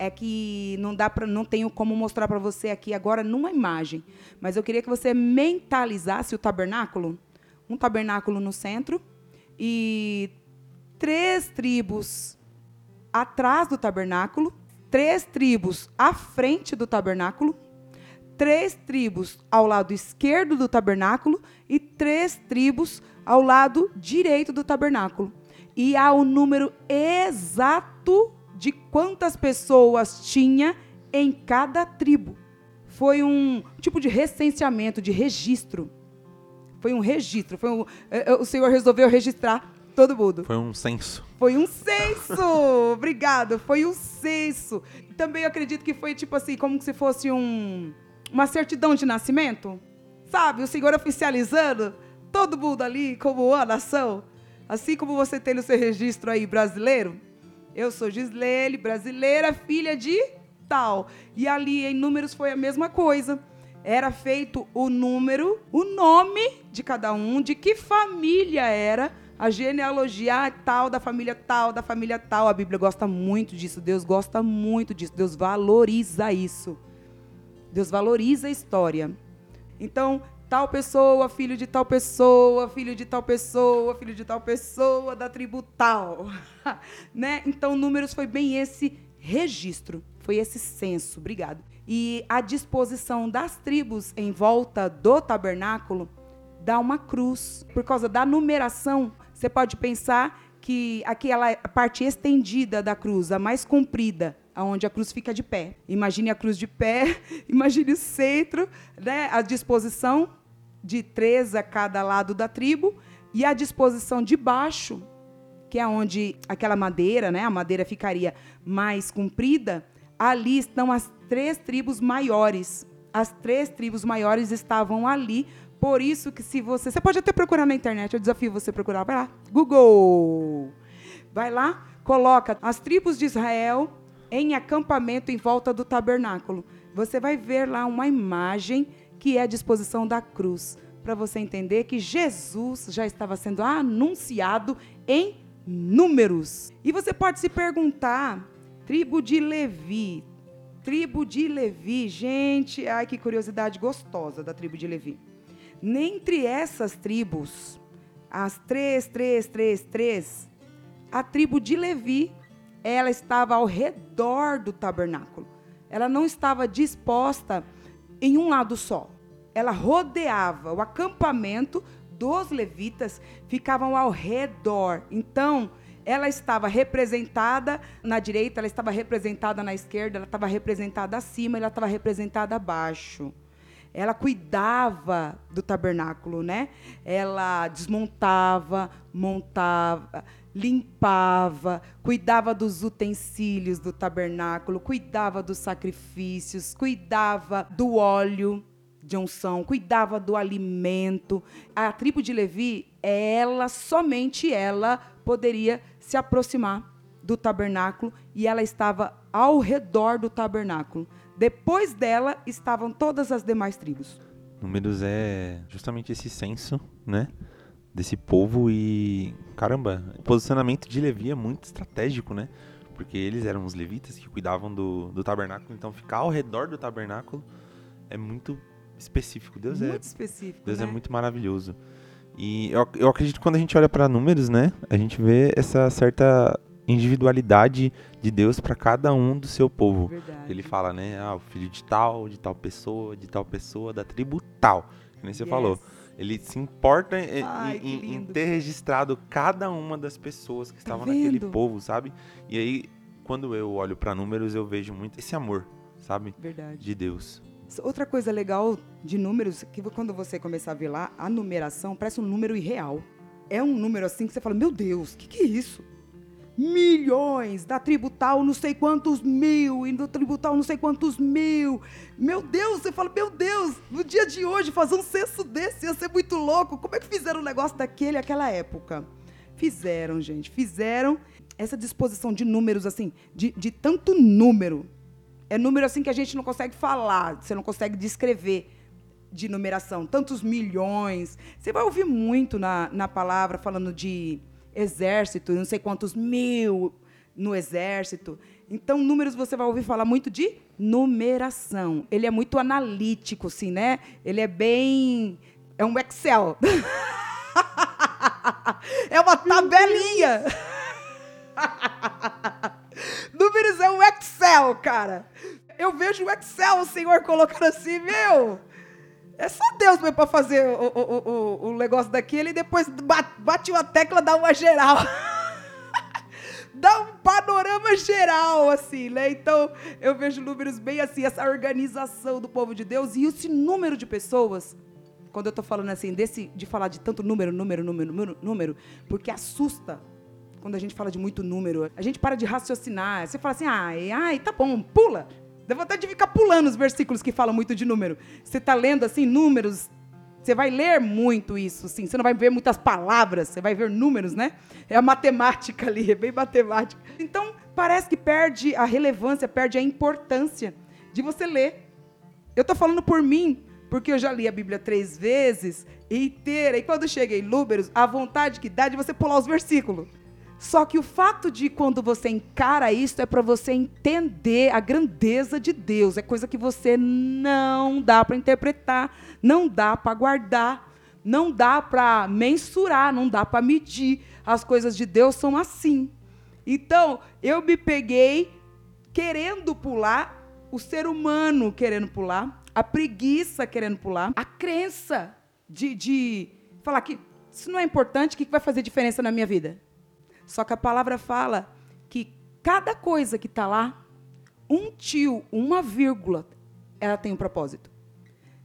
é que não dá para não tenho como mostrar para você aqui agora numa imagem, mas eu queria que você mentalizasse o tabernáculo, um tabernáculo no centro e três tribos atrás do tabernáculo, três tribos à frente do tabernáculo, três tribos ao lado esquerdo do tabernáculo e três tribos ao lado direito do tabernáculo. E há o número exato de quantas pessoas tinha em cada tribo. Foi um tipo de recenseamento, de registro. Foi um registro. Foi um, é, é, o Senhor resolveu registrar todo mundo. Foi um censo. Foi um censo! Obrigado. Foi um censo. Também acredito que foi tipo assim, como se fosse um, uma certidão de nascimento. Sabe? O Senhor oficializando todo mundo ali como uma nação. Assim como você tem no seu registro aí brasileiro, eu sou Gislele, brasileira, filha de tal. E ali em números foi a mesma coisa. Era feito o número, o nome de cada um, de que família era, a genealogia tal, da família tal, da família tal. A Bíblia gosta muito disso, Deus gosta muito disso, Deus valoriza isso. Deus valoriza a história. Então, tal pessoa, filho de tal pessoa, filho de tal pessoa, filho de tal pessoa, da tribo tal. né? Então, números foi bem esse registro, foi esse censo. Obrigado. E a disposição das tribos em volta do tabernáculo dá uma cruz. Por causa da numeração, você pode pensar que aquela parte estendida da cruz, a mais comprida, aonde a cruz fica de pé. Imagine a cruz de pé, imagine o centro, né, a disposição de três a cada lado da tribo, e a disposição de baixo, que é onde aquela madeira, né, a madeira ficaria mais comprida, ali estão as três tribos maiores. As três tribos maiores estavam ali, por isso que se você, você pode até procurar na internet, eu desafio você procurar, vai lá, Google. Vai lá, coloca as tribos de Israel em acampamento em volta do tabernáculo. Você vai ver lá uma imagem que é a disposição da cruz, para você entender que Jesus já estava sendo anunciado em números. E você pode se perguntar, tribo de Levi, tribo de Levi, gente, ai que curiosidade gostosa da tribo de Levi. Dentre essas tribos, as três, três, três, três, a tribo de Levi, ela estava ao redor do tabernáculo. Ela não estava disposta em um lado só. Ela rodeava o acampamento dos levitas, ficavam ao redor. Então, ela estava representada na direita, ela estava representada na esquerda, ela estava representada acima, ela estava representada abaixo. Ela cuidava do tabernáculo, né? Ela desmontava, montava, limpava, cuidava dos utensílios do tabernáculo, cuidava dos sacrifícios, cuidava do óleo de unção, cuidava do alimento. A tribo de Levi, ela, somente ela, poderia se aproximar do tabernáculo e ela estava ao redor do tabernáculo. Depois dela estavam todas as demais tribos. Números é justamente esse senso, né? Desse povo e caramba, o posicionamento de Levi é muito estratégico, né? Porque eles eram os levitas que cuidavam do, do tabernáculo, então ficar ao redor do tabernáculo é muito específico. Deus muito é específico. Deus né? é muito maravilhoso. E eu, eu acredito que quando a gente olha para números, né, a gente vê essa certa individualidade de Deus para cada um do seu povo. Verdade. Ele fala, né, ah, o filho de tal, de tal pessoa, de tal pessoa, da tribo tal, que nem você Yes. falou. Ele se importa em, Ai, em- em- ter registrado cada uma das pessoas que estavam vendo? naquele povo, sabe? E aí, quando eu olho para números, eu vejo muito esse amor, sabe? Verdade. De Deus. Outra coisa legal de números, que quando você começar a ver lá, a numeração parece um número irreal. É um número assim que você fala, meu Deus, o que, que é isso? Milhões, da tribo tal não sei quantos mil, e do tribo tal não sei quantos mil. Meu Deus, você fala, meu Deus, no dia de hoje, fazer um censo desse ia ser muito louco. Como é que fizeram um negócio daquele naquela época? Fizeram, gente, fizeram essa disposição de números, assim, de, de tanto número. É número assim que a gente não consegue falar, você não consegue descrever de numeração. Tantos milhões. Você vai ouvir muito na, na palavra falando de exército, não sei quantos mil no exército. Então, números você vai ouvir falar muito de numeração. Ele é muito analítico, assim, né? Ele é bem. É um Excel. é uma tabelinha. Números é um Excel, cara. Eu vejo o Excel, o senhor colocando assim, meu. É só Deus mesmo pra fazer o, o, o, o negócio daquele e depois ba- bate uma tecla, dá uma geral. dá um panorama geral, assim, né? Então, eu vejo números bem assim, essa organização do povo de Deus e esse número de pessoas. Quando eu tô falando assim, desse, de falar de tanto número, número, número, número, número, porque assusta quando a gente fala de muito número. A gente para de raciocinar. Você fala assim, ai, ai, tá bom, pula. Dá vontade de ficar pulando os versículos que falam muito de número. Você tá lendo assim, números. Você vai ler muito isso, sim. Você não vai ver muitas palavras, você vai ver números, né? É a matemática ali, é bem matemática. Então, parece que perde a relevância, perde a importância de você ler. Eu tô falando por mim, porque eu já li a Bíblia três vezes, inteira, e quando chega em números, a vontade que dá de você pular os versículos. Só que o fato de quando você encara isso é para você entender a grandeza de Deus. É coisa que você não dá para interpretar, não dá para guardar, não dá para mensurar, não dá para medir. As coisas de Deus são assim. Então, eu me peguei querendo pular, o ser humano querendo pular, a preguiça querendo pular, a crença de, de falar que isso não é importante, o que que vai fazer diferença na minha vida? Só que a palavra fala que cada coisa que está lá, um tio, uma vírgula, ela tem um propósito.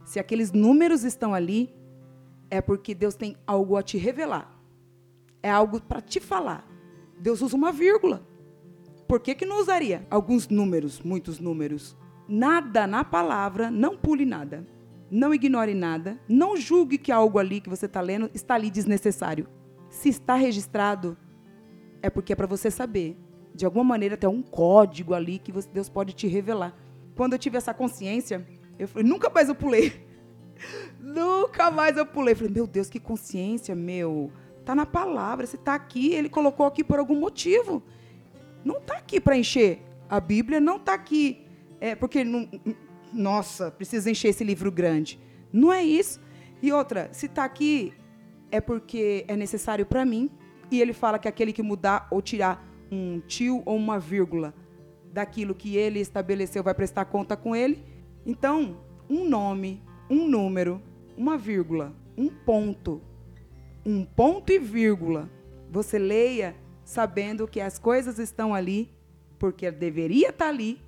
Se aqueles números estão ali, é porque Deus tem algo a te revelar. É algo para te falar. Deus usa uma vírgula. Por que, que não usaria alguns números, muitos números? Nada na palavra, não pule nada. Não ignore nada. Não julgue que algo ali que você está lendo está ali desnecessário. Se está registrado, é porque é para você saber. De alguma maneira tem um código ali que você- Deus pode te revelar. Quando eu tive essa consciência, eu falei, nunca mais eu pulei. nunca mais eu pulei. Falei, meu Deus, que consciência, meu. Tá na palavra, se tá aqui, ele colocou aqui por algum motivo. Não tá aqui para encher. A Bíblia não tá aqui. É porque não, nossa, precisa encher esse livro grande. Não é isso. E outra, se tá aqui é porque é necessário para mim. E ele fala que aquele que mudar ou tirar um tio ou uma vírgula daquilo que ele estabeleceu vai prestar conta com ele. Então, um nome, um número, uma vírgula, um ponto, um ponto e vírgula. Você leia sabendo que as coisas estão ali porque deveria estar ali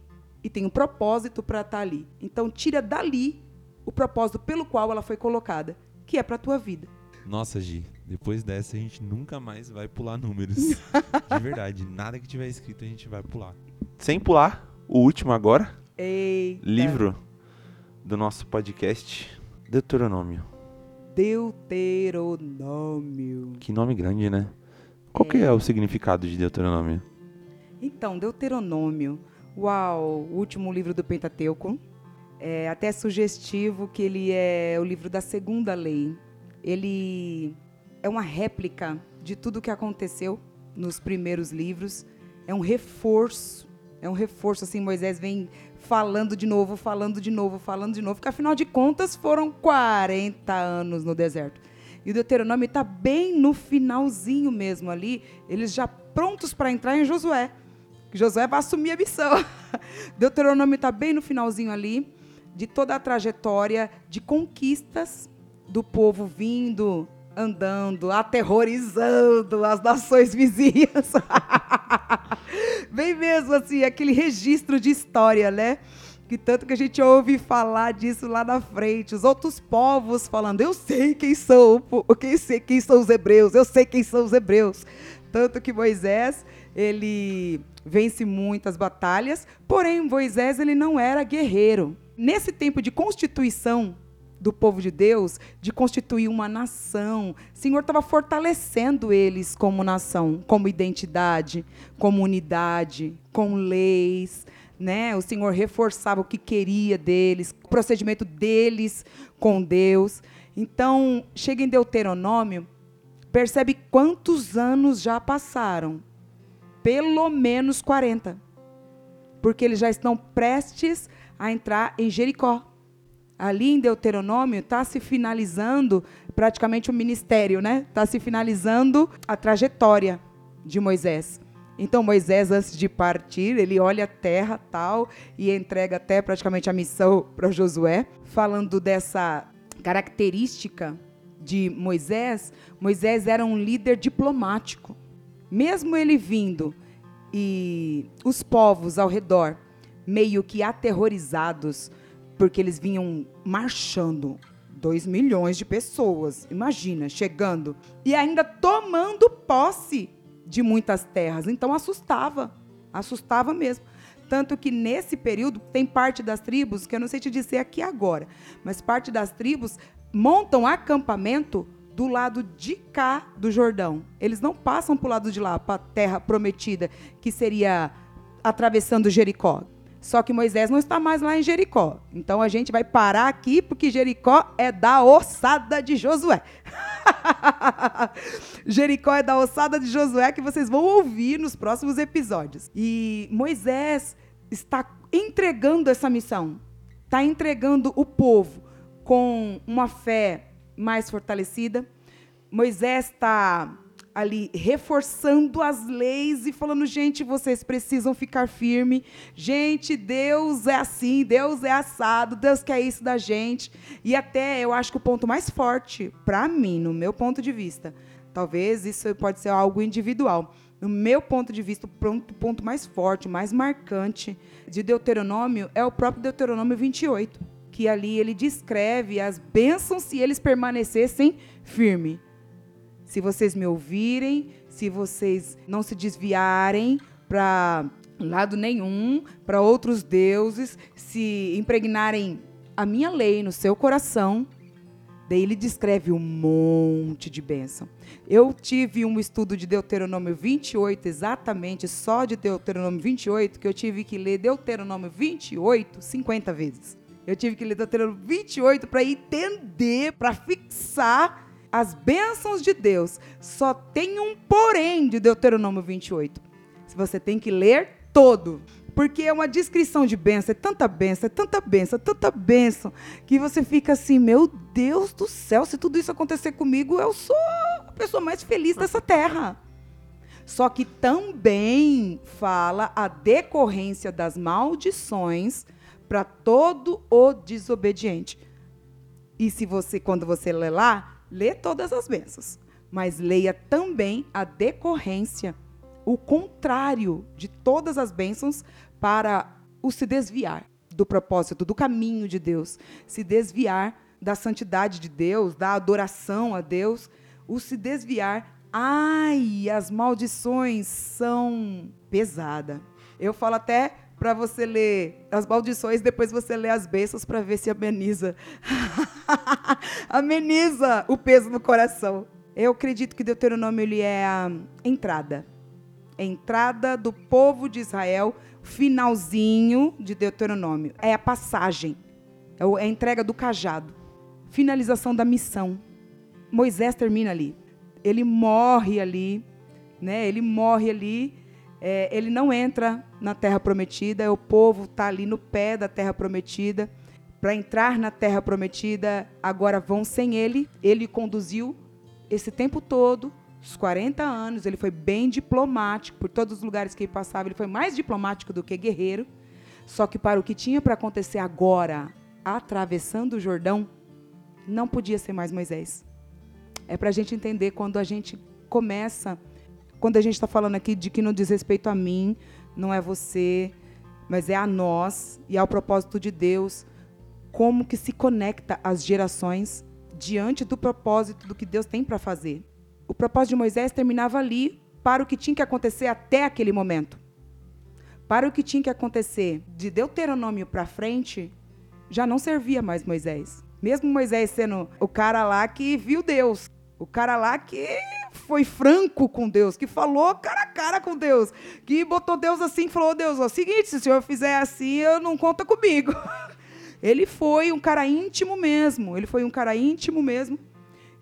e tem um propósito para estar ali. Então, tira dali o propósito pelo qual ela foi colocada, que é para a tua vida. Nossa, Gi, depois dessa a gente nunca mais vai pular números. De verdade, nada que tiver escrito a gente vai pular. Sem pular, o último agora, Eita. livro do nosso podcast, Deuteronômio. Deuteronômio. Que nome grande, né? Qual que é o significado de Deuteronômio? Então, Deuteronômio, uau, o último livro do Pentateuco. É até sugestivo que ele é o livro da segunda lei. Ele é uma réplica de tudo que aconteceu nos primeiros livros. É um reforço É um reforço, assim, Moisés vem falando de novo, falando de novo, falando de novo, porque afinal de contas foram 40 anos no deserto. E o Deuteronômio está bem no finalzinho mesmo ali, eles já prontos para entrar em Josué. Josué vai assumir a missão. Deuteronômio está bem no finalzinho ali, de toda a trajetória de conquistas do povo vindo, andando, aterrorizando as nações vizinhas. Bem mesmo assim, aquele registro de história, né? Que tanto que a gente ouve falar disso lá na frente, os outros povos falando, eu sei quem são, quem, sei, quem são os hebreus, eu sei quem são os hebreus. Tanto que Moisés, ele vence muitas batalhas, porém Moisés ele não era guerreiro. Nesse tempo de constituição do povo de Deus, de constituir uma nação, o Senhor estava fortalecendo eles como nação, como identidade, como unidade, com leis, né? O Senhor reforçava o que queria deles, o procedimento deles com Deus. Então, chega em Deuteronômio, percebe quantos anos já passaram pelo menos 40. Porque eles já estão prestes a entrar em Jericó. Ali em Deuteronômio está se finalizando praticamente o ministério, né? Está se finalizando a trajetória de Moisés. Então Moisés, antes de partir, ele olha a terra tal e entrega até praticamente a missão para Josué, falando dessa característica de Moisés. Moisés era um líder diplomático. Mesmo ele vindo e os povos ao redor meio que aterrorizados, porque eles vinham marchando. Dois milhões de pessoas, imagina, chegando. E ainda tomando posse de muitas terras. Então assustava, assustava mesmo. Tanto que nesse período tem parte das tribos, que eu não sei te dizer aqui agora, mas parte das tribos montam acampamento do lado de cá do Jordão. Eles não passam para o lado de lá, para a terra prometida, que seria atravessando Jericó. Só que Moisés não está mais lá em Jericó. Então a gente vai parar aqui, porque Jericó é da ossada de Josué. Jericó é da ossada de Josué, que vocês vão ouvir nos próximos episódios. E Moisés está entregando essa missão, está entregando o povo com uma fé mais fortalecida. Moisés está ali reforçando as leis e falando, gente, vocês precisam ficar firme. Gente, Deus é assim, Deus é assado, Deus quer isso da gente. E até eu acho que o ponto mais forte para mim, no meu ponto de vista, talvez isso pode ser algo individual. No meu ponto de vista, o ponto, mais forte, mais marcante de Deuteronômio é o próprio Deuteronômio 28, que ali ele descreve as bênçãos se eles permanecessem firmes se vocês me ouvirem, se vocês não se desviarem para lado nenhum, para outros deuses, se impregnarem a minha lei no seu coração, daí ele descreve um monte de bênção. Eu tive um estudo de Deuteronômio 28, exatamente só de Deuteronômio 28, que eu tive que ler Deuteronômio 28 50 vezes. Eu tive que ler Deuteronômio 28 para entender, para fixar as bênçãos de Deus só tem um porém de Deuteronômio 28. Você tem que ler todo. Porque é uma descrição de bênção, é tanta bênção, é tanta bênção, é tanta bênção, que você fica assim, meu Deus do céu, se tudo isso acontecer comigo, eu sou a pessoa mais feliz dessa terra. Só que também fala a decorrência das maldições para todo o desobediente. E se você, quando você lê lá, lê todas as bênçãos, mas leia também a decorrência, o contrário de todas as bênçãos para o se desviar do propósito, do caminho de Deus, se desviar da santidade de Deus, da adoração a Deus, o se desviar. Ai, as maldições são pesadas. Eu falo até para você ler as maldições, depois você lê as bênçãos para ver se ameniza. ameniza o peso no coração. Eu acredito que Deuteronômio ele é a entrada. Entrada do povo de Israel, finalzinho de Deuteronômio. É a passagem. É, é a entrega do cajado. Finalização da missão. Moisés termina ali. Ele morre ali, né? Ele morre ali É, ele não entra na terra prometida, o povo está ali no pé da terra prometida. Para entrar na terra prometida, agora vão sem ele. Ele conduziu esse tempo todo, os 40 anos, ele foi bem diplomático por todos os lugares que ele passava. Ele foi mais diplomático do que guerreiro. Só que para o que tinha para acontecer agora, atravessando o Jordão, não podia ser mais Moisés. É para a gente entender quando a gente começa, quando a gente está falando aqui de que não diz respeito a mim, não é você, mas é a nós e ao propósito de Deus, como que se conecta as gerações diante do propósito do que Deus tem para fazer. O propósito de Moisés terminava ali para o que tinha que acontecer até aquele momento. Para o que tinha que acontecer de Deuteronômio para frente, já não servia mais Moisés. Mesmo Moisés sendo o cara lá que viu Deus, o cara lá que foi franco com Deus, que falou cara a cara com Deus, que botou Deus assim falou: Deus, o seguinte, se o senhor fizer assim, eu não conta comigo. Ele foi um cara íntimo mesmo, ele foi um cara íntimo mesmo.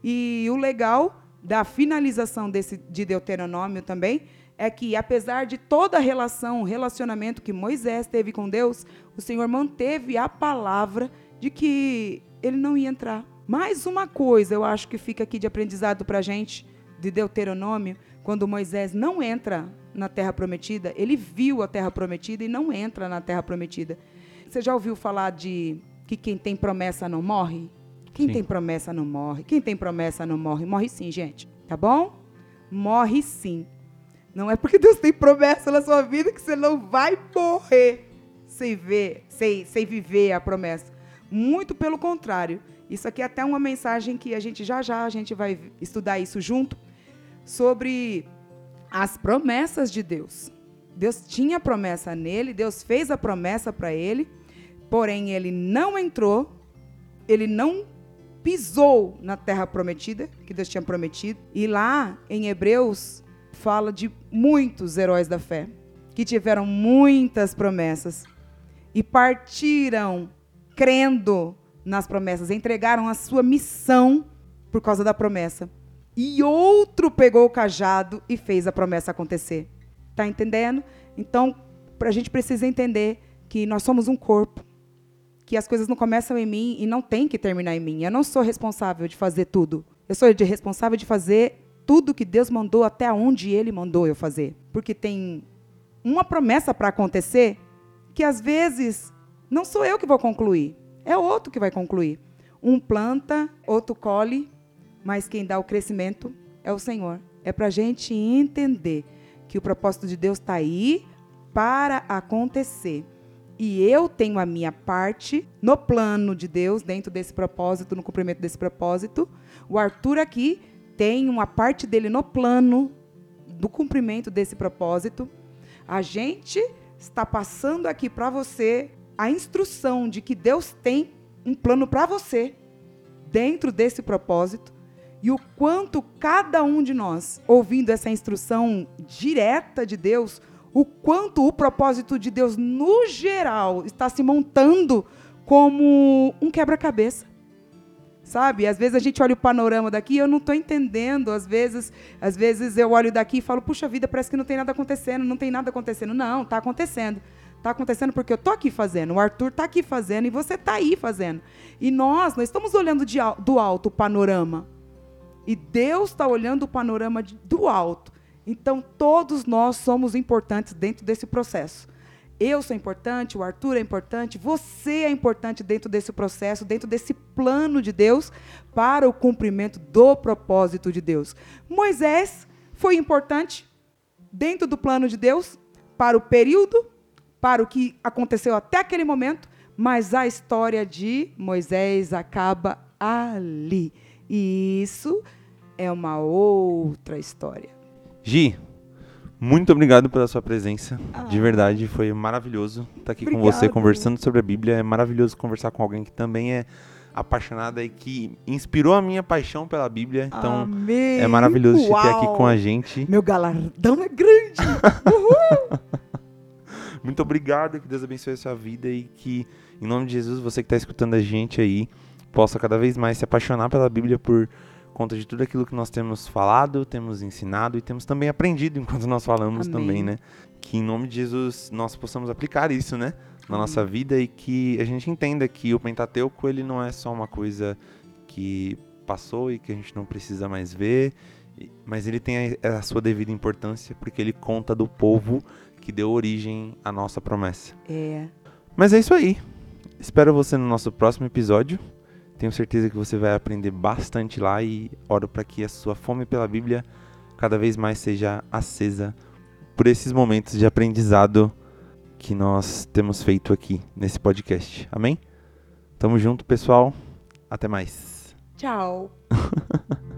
E o legal da finalização desse de Deuteronômio também é que apesar de toda a relação, relacionamento que Moisés teve com Deus, o Senhor manteve a palavra de que ele não ia entrar. Mais uma coisa, eu acho que fica aqui de aprendizado para a gente, de Deuteronômio, quando Moisés não entra na terra prometida, ele viu a terra prometida e não entra na terra prometida. Você já ouviu falar de que quem tem promessa não morre? Quem Sim. tem promessa não morre. Quem tem promessa não morre. Morre sim, gente. Tá bom? Morre sim. Não é porque Deus tem promessa na sua vida que você não vai morrer sem ver, sem, sem viver a promessa. Muito pelo contrário. Isso aqui é até uma mensagem que a gente já já a gente vai estudar isso junto sobre as promessas de Deus. Deus tinha promessa nele, Deus fez a promessa para ele, porém ele não entrou, ele não pisou na terra prometida, que Deus tinha prometido. E lá em Hebreus fala de muitos heróis da fé que tiveram muitas promessas e partiram crendo nas promessas, entregaram a sua missão por causa da promessa. E outro pegou o cajado e fez a promessa acontecer. Tá entendendo? Então, a gente precisa entender que nós somos um corpo, que as coisas não começam em mim e não tem que terminar em mim. Eu não sou responsável de fazer tudo. Eu sou responsável de fazer tudo que Deus mandou até onde Ele mandou eu fazer. Porque tem uma promessa para acontecer que às vezes não sou eu que vou concluir, é outro que vai concluir. Um planta, outro colhe, mas quem dá o crescimento é o Senhor. É para a gente entender que o propósito de Deus está aí para acontecer. E eu tenho a minha parte no plano de Deus, dentro desse propósito, no cumprimento desse propósito. O Arthur aqui tem uma parte dele no plano do cumprimento desse propósito. A gente está passando aqui para você a instrução de que Deus tem um plano para você dentro desse propósito e o quanto cada um de nós, ouvindo essa instrução direta de Deus, o quanto o propósito de Deus no geral está se montando como um quebra-cabeça. Sabe? Às vezes a gente olha o panorama daqui e eu não estou entendendo. Às vezes, às vezes eu olho daqui e falo, puxa vida, parece que não tem nada acontecendo, não tem nada acontecendo. Não, está acontecendo. Está acontecendo porque eu estou aqui fazendo, o Arthur está aqui fazendo e você está aí fazendo. E nós, nós estamos olhando de, do alto o panorama. E Deus está olhando o panorama de, do alto. Então, todos nós somos importantes dentro desse processo. Eu sou importante, o Arthur é importante, você é importante dentro desse processo, dentro desse plano de Deus para o cumprimento do propósito de Deus. Moisés foi importante dentro do plano de Deus para o período, para o que aconteceu até aquele momento, mas a história de Moisés acaba ali. E isso é uma outra história. Gi, muito obrigado pela sua presença. Ah. De verdade, foi maravilhoso estar aqui com Obrigada. você conversando sobre a Bíblia. É maravilhoso conversar com alguém que também é apaixonada e que inspirou a minha paixão pela Bíblia. Então, Amém. é maravilhoso te ter aqui Uau. com a gente. Meu galardão é grande. Muito obrigado, que Deus abençoe a sua vida e que, em nome de Jesus, você que está escutando a gente aí, possa cada vez mais se apaixonar pela Bíblia por conta de tudo aquilo que nós temos falado, temos ensinado e temos também aprendido enquanto nós falamos Amém. também, né? Que em nome de Jesus nós possamos aplicar isso, né? Na Amém. nossa vida e que a gente entenda que o Pentateuco ele não é só uma coisa que passou e que a gente não precisa mais ver, mas ele tem a, a sua devida importância porque ele conta do povo que deu origem à nossa promessa. É. Mas é isso aí. Espero você no nosso próximo episódio. Tenho certeza que você vai aprender bastante lá e oro para que a sua fome pela Bíblia cada vez mais seja acesa por esses momentos de aprendizado que nós temos feito aqui nesse podcast. Amém? Tamo junto, pessoal. Até mais. Tchau.